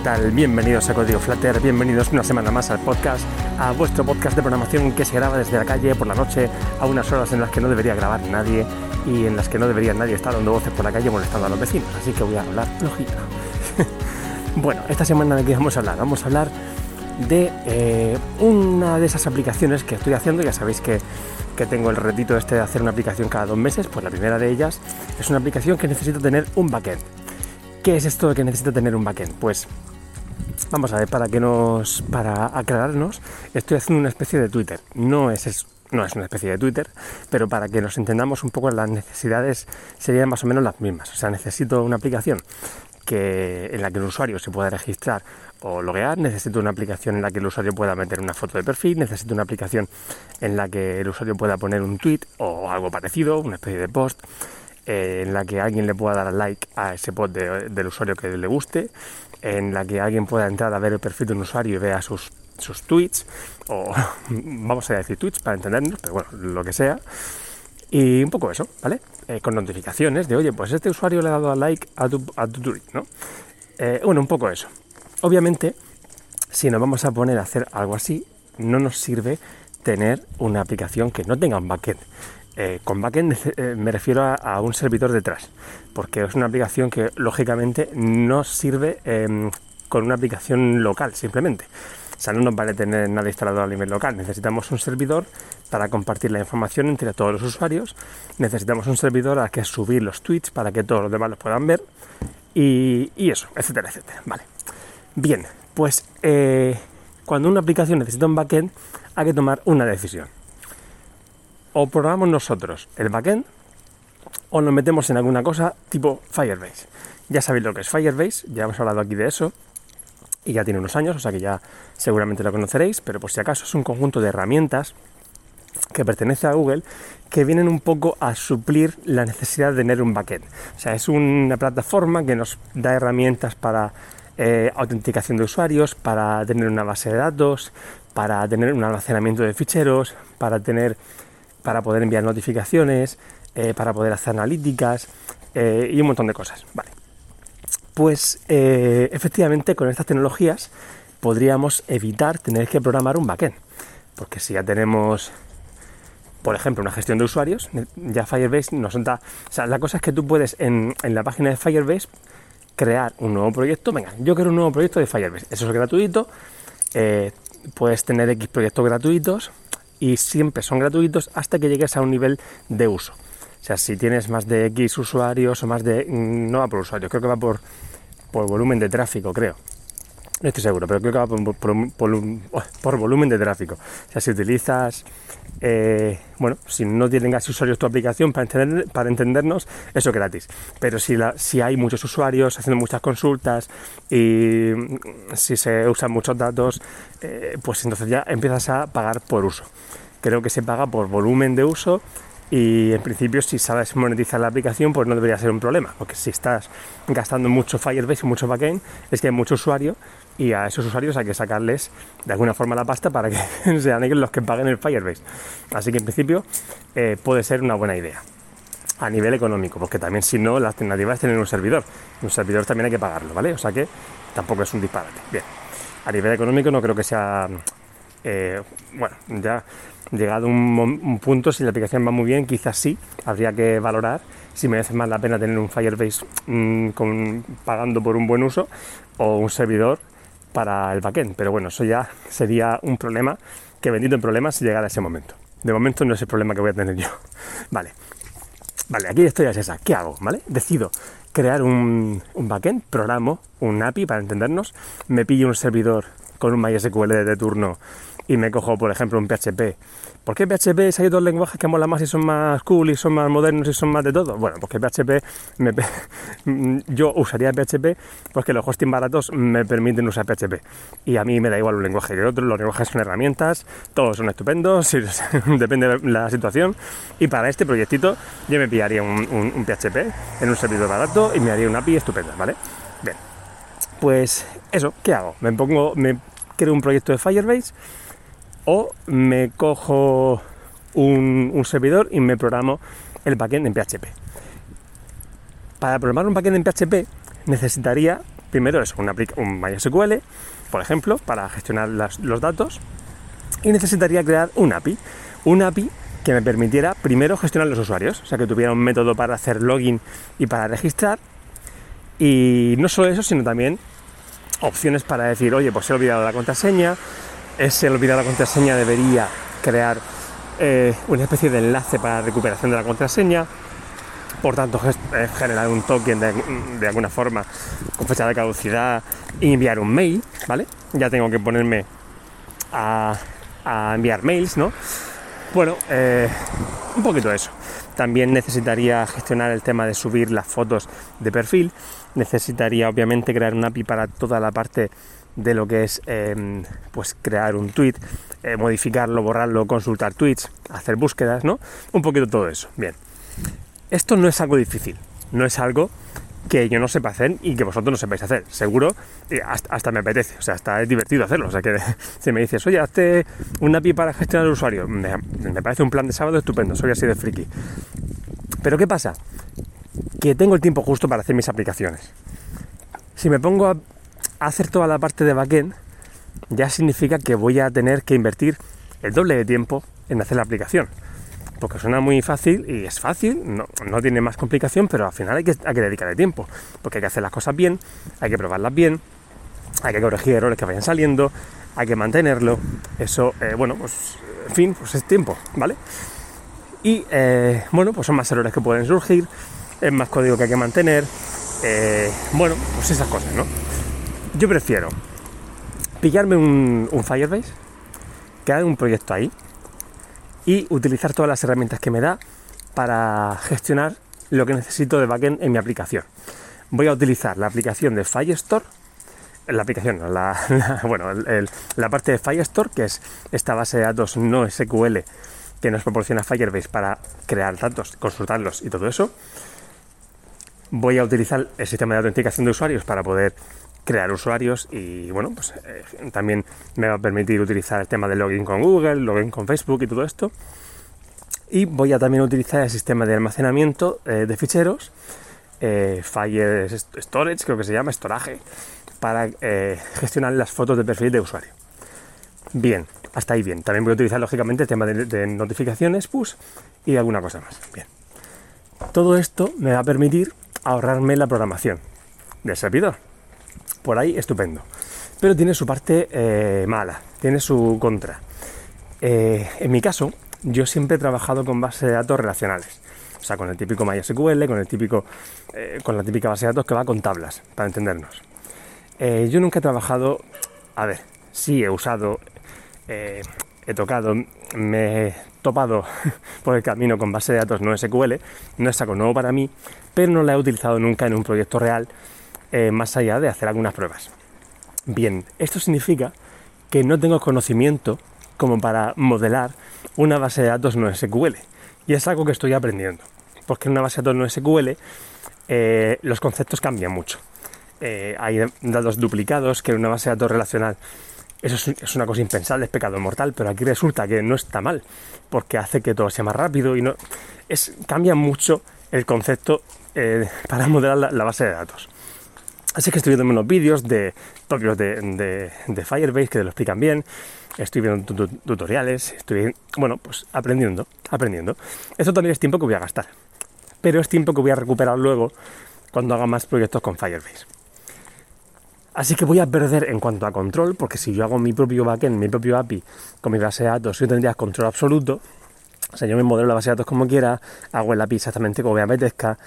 tal? Bienvenidos a Código Flutter, bienvenidos una semana más al podcast, a vuestro podcast de programación que se graba desde la calle por la noche a unas horas en las que no debería grabar nadie y en las que no debería nadie estar dando voces por la calle molestando a los vecinos, así que voy a hablar flojito. bueno, esta semana de qué vamos a hablar? Vamos a hablar de eh, una de esas aplicaciones que estoy haciendo, ya sabéis que, que tengo el retito este de hacer una aplicación cada dos meses, pues la primera de ellas es una aplicación que necesito tener un backend. ¿Qué es esto que necesito tener un backend? Pues vamos a ver, para que nos. para aclararnos, estoy haciendo una especie de Twitter. No es, no es una especie de Twitter, pero para que nos entendamos un poco las necesidades serían más o menos las mismas. O sea, necesito una aplicación que, en la que el usuario se pueda registrar o loguear, necesito una aplicación en la que el usuario pueda meter una foto de perfil, necesito una aplicación en la que el usuario pueda poner un tweet o algo parecido, una especie de post. Eh, en la que alguien le pueda dar like a ese post del usuario que le guste, en la que alguien pueda entrar a ver el perfil de un usuario y vea sus, sus tweets, o vamos a decir tweets para entendernos, pero bueno, lo que sea. Y un poco eso, ¿vale? Eh, con notificaciones de, oye, pues este usuario le ha dado like a tu, a tu tweet, ¿no? Eh, bueno, un poco eso. Obviamente, si nos vamos a poner a hacer algo así, no nos sirve tener una aplicación que no tenga un backend. Eh, con backend eh, me refiero a, un servidor detrás, porque es una aplicación que lógicamente no sirve em, con una aplicación local simplemente. O sea, no nos vale tener nada instalado a nivel local. Necesitamos un servidor para compartir la información entre todos los usuarios. Necesitamos un servidor a que subir los tweets para que todos los demás los puedan ver. Y, eso, etcétera, etcétera. Vale. Bien, pues eh, cuando una aplicación necesita un backend, hay que tomar una decisión o programamos nosotros el backend o nos metemos en alguna cosa tipo Firebase. Ya sabéis lo que es Firebase, ya hemos hablado aquí de eso y ya tiene unos años, o sea que ya seguramente lo conoceréis, pero por si acaso es un conjunto de herramientas que pertenece a Google que vienen un poco a suplir la necesidad de tener un backend. O sea, es una plataforma que nos da herramientas para eh, autenticación de usuarios, para tener una base de datos, para tener un almacenamiento de ficheros, para tener para poder enviar notificaciones, eh, para poder hacer analíticas eh, y un montón de cosas. Vale. Pues eh, efectivamente con estas tecnologías podríamos evitar tener que programar un backend. Porque si ya tenemos, por ejemplo, una gestión de usuarios, ya Firebase nos da... O sea, la cosa es que tú puedes en, en la página de Firebase crear un nuevo proyecto. Venga, yo quiero un nuevo proyecto de Firebase. Eso es gratuito. puedes tener X proyectos gratuitos y siempre son gratuitos hasta que llegues a un nivel de uso. O sea, si tienes más de X usuarios o más de... Mm, no va por usuarios, creo que va por, por volumen de tráfico, creo. No estoy seguro, pero creo que va por, volumen de tráfico. O sea, si utilizas, eh, bueno, si no tengas usuarios tu aplicación para, entender, para entendernos, eso es gratis. Pero si, si hay muchos usuarios haciendo muchas consultas y si se usan muchos datos, eh, pues entonces ya empiezas a pagar por uso. Creo que se paga por volumen de uso y en principio si sabes monetizar la aplicación pues no debería ser un problema porque si estás gastando mucho Firebase y mucho backend es que hay mucho usuario y a esos usuarios hay que sacarles de alguna forma la pasta para que sean ellos los que paguen el Firebase. Así que en principio eh, puede ser una buena idea a nivel económico, porque también si no, la alternativa es tener un servidor. Un servidor también hay que pagarlo, ¿vale? O sea que tampoco es un disparate. Bien, a nivel económico no creo que sea, eh, bueno, ya llegado un, un punto, si la aplicación va muy bien, quizás sí, habría que valorar si merece más la pena tener un Firebase mm, pagando por un buen uso o un servidor para el backend. Pero bueno, eso ya sería un problema que bendito en problemas si llegara ese momento. De momento no es el problema que voy a tener yo. Vale. Vale, aquí estoy es esa. ¿Qué hago? ¿Vale? Decido crear un, un backend, programo un API para entendernos, me pillo un servidor con un MySQL de turno y me cojo, por ejemplo, un PHP. ¿Por qué PHP si hay dos lenguajes que mola más y son más cool y son más modernos y son más de todo? Bueno, porque PHP, me, yo usaría PHP porque los hosting baratos me permiten usar PHP. Y a mí me da igual un lenguaje que otro, los lenguajes son herramientas, todos son estupendos, depende de la situación. Y para este proyectito yo me pillaría un, un PHP en un servidor barato y me haría una API estupenda, ¿vale? Bien. Pues eso, ¿qué hago? Me pongo, me creo un proyecto de Firebase o me cojo un, servidor y me programo el backend en PHP. Para programar un backend en PHP necesitaría primero es un, un MySQL, por ejemplo, para gestionar los datos, y necesitaría crear un API. Un API que me permitiera primero gestionar los usuarios, o sea, que tuviera un método para hacer login y para registrar. Y no solo eso, sino también opciones para decir, oye, pues he olvidado la contraseña, ese olvidado la contraseña debería crear eh, una especie de enlace para recuperación de la contraseña, por tanto eh, generar un token de, alguna forma con fecha de caducidad y enviar un mail, ¿vale? Ya tengo que ponerme a, a enviar mails, ¿no? Bueno, eh, un poquito eso. También necesitaría gestionar el tema de subir las fotos de perfil. Necesitaría obviamente crear un API para toda la parte de lo que es em, pues crear un tweet, eh, modificarlo, borrarlo, consultar tweets, hacer búsquedas, ¿no? Un poquito todo eso. Bien. Esto no es algo difícil, no es algo que yo no sepa hacer y que vosotros no sepáis hacer. Seguro, hasta, me apetece, o sea, hasta es divertido hacerlo. O sea, que si me dices, oye, hazte un API para gestionar el usuario, me, parece un plan de sábado estupendo, soy así de friki. Pero ¿qué pasa? Que tengo el tiempo justo para hacer mis aplicaciones. Si me pongo a hacer toda la parte de backend, ya significa que voy a tener que invertir el doble de tiempo en hacer la aplicación porque suena muy fácil y es fácil, no, tiene más complicación, pero al final hay que, hay que dedicarle tiempo, porque hay que hacer las cosas bien, hay que probarlas bien, hay que corregir errores que vayan saliendo, hay que mantenerlo, eso, eh, bueno, pues en fin, pues es tiempo, ¿vale? Y eh, bueno, pues son más errores que pueden surgir, es más código que hay que mantener, eh, bueno, pues esas cosas, ¿no? Yo prefiero pillarme un, un Firebase, crear un proyecto ahí, y utilizar todas las herramientas que me da para gestionar lo que necesito de backend en mi aplicación. Voy a utilizar la aplicación de Firestore, la aplicación, la, bueno, la parte de Firestore, que es esta base de datos no SQL que nos proporciona Firebase para crear datos, consultarlos y todo eso. Voy a utilizar el sistema de autenticación de usuarios para poder crear usuarios y bueno, pues eh, también me va a permitir utilizar el tema de login con Google, login con Facebook y todo esto. Y voy a también utilizar el sistema de almacenamiento eh, de ficheros, eh, Fire Storage, creo que se llama, storage, para gestionar las fotos de perfil de usuario. Bien, hasta ahí bien. También voy a utilizar lógicamente el tema de, de notificaciones, push y alguna cosa más. Bien. Todo esto me va a permitir ahorrarme la programación del servidor por ahí estupendo. Pero tiene su parte eh, mala, tiene su contra. Eh, en mi caso, yo siempre he trabajado con bases de datos relacionales. O sea, con el típico MySQL, con el típico, eh, con la típica base de datos que va con tablas, para entendernos. yo nunca he trabajado, a ver, sí he usado, he tocado, me he topado por el camino con base de datos no SQL, no es algo nuevo para mí, pero no la he utilizado nunca en un proyecto real eh, más allá de hacer algunas pruebas. Bien, esto significa que no tengo conocimiento como para modelar una base de datos no SQL. Y es algo que estoy aprendiendo. Porque en una base de datos no SQL eh, los conceptos cambian mucho. Eh, hay datos duplicados que en una base de datos relacional eso es, una cosa impensable, es pecado mortal, pero aquí resulta que no está mal, porque hace que todo sea más rápido y no. Es, cambia mucho el concepto para modelar la, base de datos. Así que estoy viendo unos vídeos de propios de, Firebase que te lo explican bien. Estoy viendo tutoriales, estoy, bueno, pues aprendiendo, aprendiendo. Esto también es tiempo que voy a gastar, pero es tiempo que voy a recuperar luego cuando haga más proyectos con Firebase. Así que voy a perder en cuanto a control, porque si yo hago mi propio backend, mi propio API con mi base de datos, yo tendría control absoluto. O sea, yo me modelo la base de datos como quiera, hago el API exactamente como me apetezca.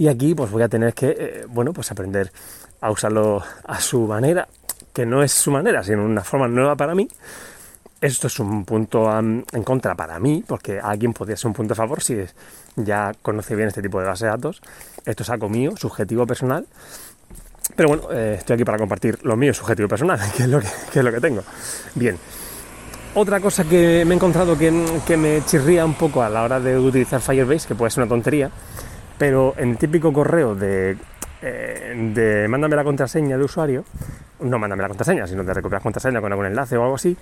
Y aquí pues voy a tener que, eh, bueno, pues aprender a usarlo a su manera, que no es su manera, sino una forma nueva para mí. Esto es un punto en contra para mí, porque alguien podría ser un punto a favor si ya conoce bien este tipo de base de datos. Esto es algo mío, subjetivo, personal. Pero bueno, eh, estoy aquí para compartir lo mío, subjetivo, personal, que es lo que, es lo que tengo. Bien. Otra cosa que me he encontrado que, que me chirría un poco a la hora de utilizar Firebase, que puede ser una tontería, pero en el típico correo de eh, de mándame la contraseña de usuario, no mándame la contraseña, sino de recuperar contraseña con algún enlace o algo así,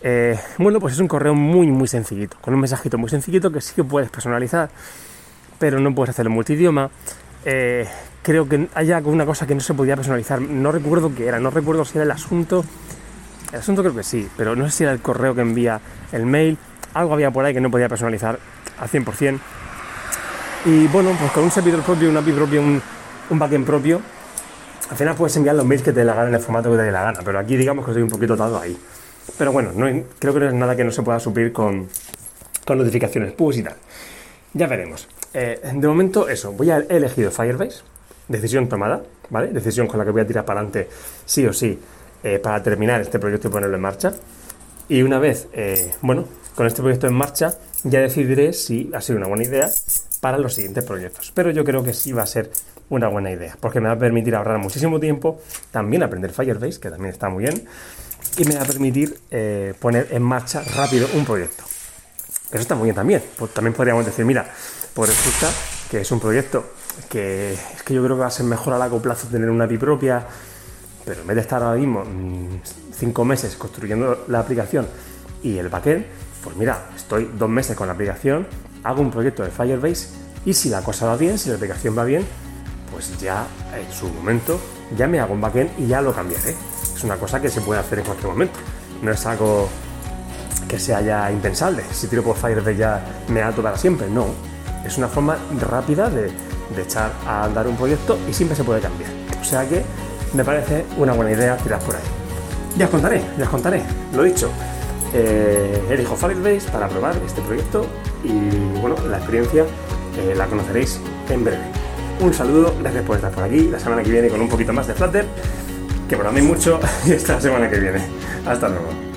eh, bueno, pues es un correo muy, muy sencillito, con un mensajito muy sencillito que sí que puedes personalizar, pero no puedes hacerlo multidioma, eh, creo que hay alguna cosa que no se podía personalizar. No recuerdo qué era, no recuerdo si era el asunto. El asunto creo que sí, pero no sé si era el correo que envía el mail. Algo había por ahí que no podía personalizar al 100%. Y bueno, pues con un servidor propio, un API propio, un, un backend propio, al final puedes enviar los mails que te dé la gana en el formato que te dé la gana, pero aquí digamos que estoy un poquito atado ahí. Pero bueno, no, creo que no es nada que no se pueda suplir con, con notificaciones push y tal. Ya veremos. Eh, de momento, eso, voy a he elegido Firebase, decisión tomada, ¿vale? Decisión con la que voy a tirar para adelante sí o sí eh, para terminar este proyecto y ponerlo en marcha. Y una vez, eh, bueno, con este proyecto en marcha, ya decidiré si ha sido una buena idea para los siguientes proyectos. Pero yo creo que sí va a ser una buena idea, porque me va a permitir ahorrar muchísimo tiempo, también aprender Firebase, que también está muy bien, y me va a permitir eh, poner en marcha rápido un proyecto. Eso está muy bien también. Pues también podríamos decir, mira, pues resulta que es un proyecto que es que yo creo que va a ser mejor a largo plazo tener una API propia, pero en vez de estar ahora mismo mm, cinco meses construyendo la aplicación y el backend, pues mira, estoy dos meses con la aplicación, hago un proyecto de Firebase y si la cosa va bien, si la aplicación va bien, pues ya en su momento ya me hago un backend y ya lo cambiaré. Es una cosa que se puede hacer en cualquier momento. No es algo que sea ya impensable. Si tiro por Firebase ya me ato para siempre. No. Es una forma rápida de, echar a andar un proyecto y siempre se puede cambiar. O sea que me parece una buena idea tirar por ahí. Ya os contaré, ya os contaré. Lo dicho, eh, elijo Firebase para probar este proyecto y bueno, la experiencia eh, la conoceréis en breve. Un saludo, gracias por estar por aquí. La semana que viene con un poquito más de Flutter, que por mí mucho, y esta semana que viene. Hasta luego.